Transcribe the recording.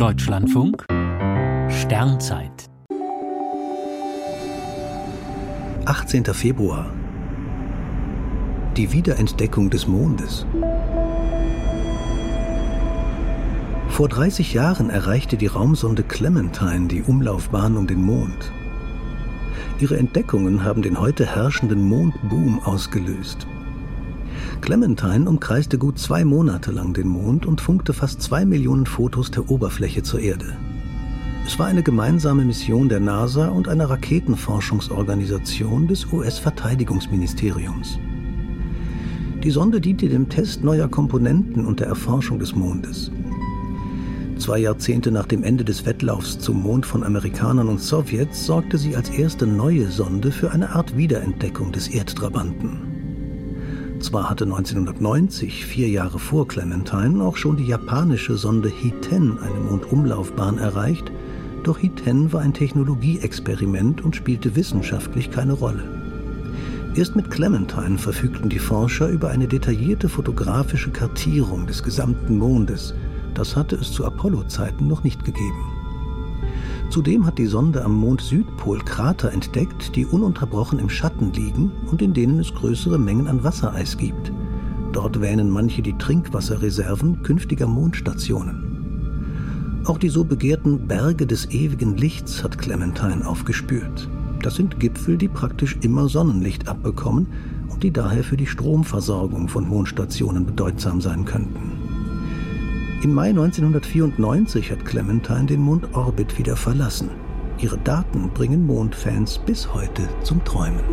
Deutschlandfunk Sternzeit 18. Februar Die Wiederentdeckung des Mondes. Vor 30 Jahren erreichte die Raumsonde Clementine die Umlaufbahn um den Mond. Ihre Entdeckungen haben den heute herrschenden Mondboom ausgelöst. Clementine umkreiste gut zwei Monate lang den Mond und funkte fast zwei Millionen Fotos der Oberfläche zur Erde. Es war eine gemeinsame Mission der NASA und einer Raketenforschungsorganisation des US-Verteidigungsministeriums. Die Sonde diente dem Test neuer Komponenten und der Erforschung des Mondes. Zwei Jahrzehnte nach dem Ende des Wettlaufs zum Mond von Amerikanern und Sowjets sorgte sie als erste neue Sonde für eine Art Wiederentdeckung des Erdtrabanten. Zwar hatte 1990, vier Jahre vor Clementine, auch schon die japanische Sonde Hiten eine Mondumlaufbahn erreicht, doch Hiten war ein Technologieexperiment und spielte wissenschaftlich keine Rolle. Erst mit Clementine verfügten die Forscher über eine detaillierte fotografische Kartierung des gesamten Mondes. Das hatte es zu Apollo-Zeiten noch nicht gegeben. Zudem hat die Sonde am Mond-Südpol Krater entdeckt, die ununterbrochen im Schatten liegen und in denen es größere Mengen an Wassereis gibt. Dort wähnen manche die Trinkwasserreserven künftiger Mondstationen. Auch die so begehrten Berge des ewigen Lichts hat Clementine aufgespürt. Das sind Gipfel, die praktisch immer Sonnenlicht abbekommen und die daher für die Stromversorgung von Mondstationen bedeutsam sein könnten. Im Mai 1994 hat Clementine den Mondorbit wieder verlassen. Ihre Daten bringen Mondfans bis heute zum Träumen.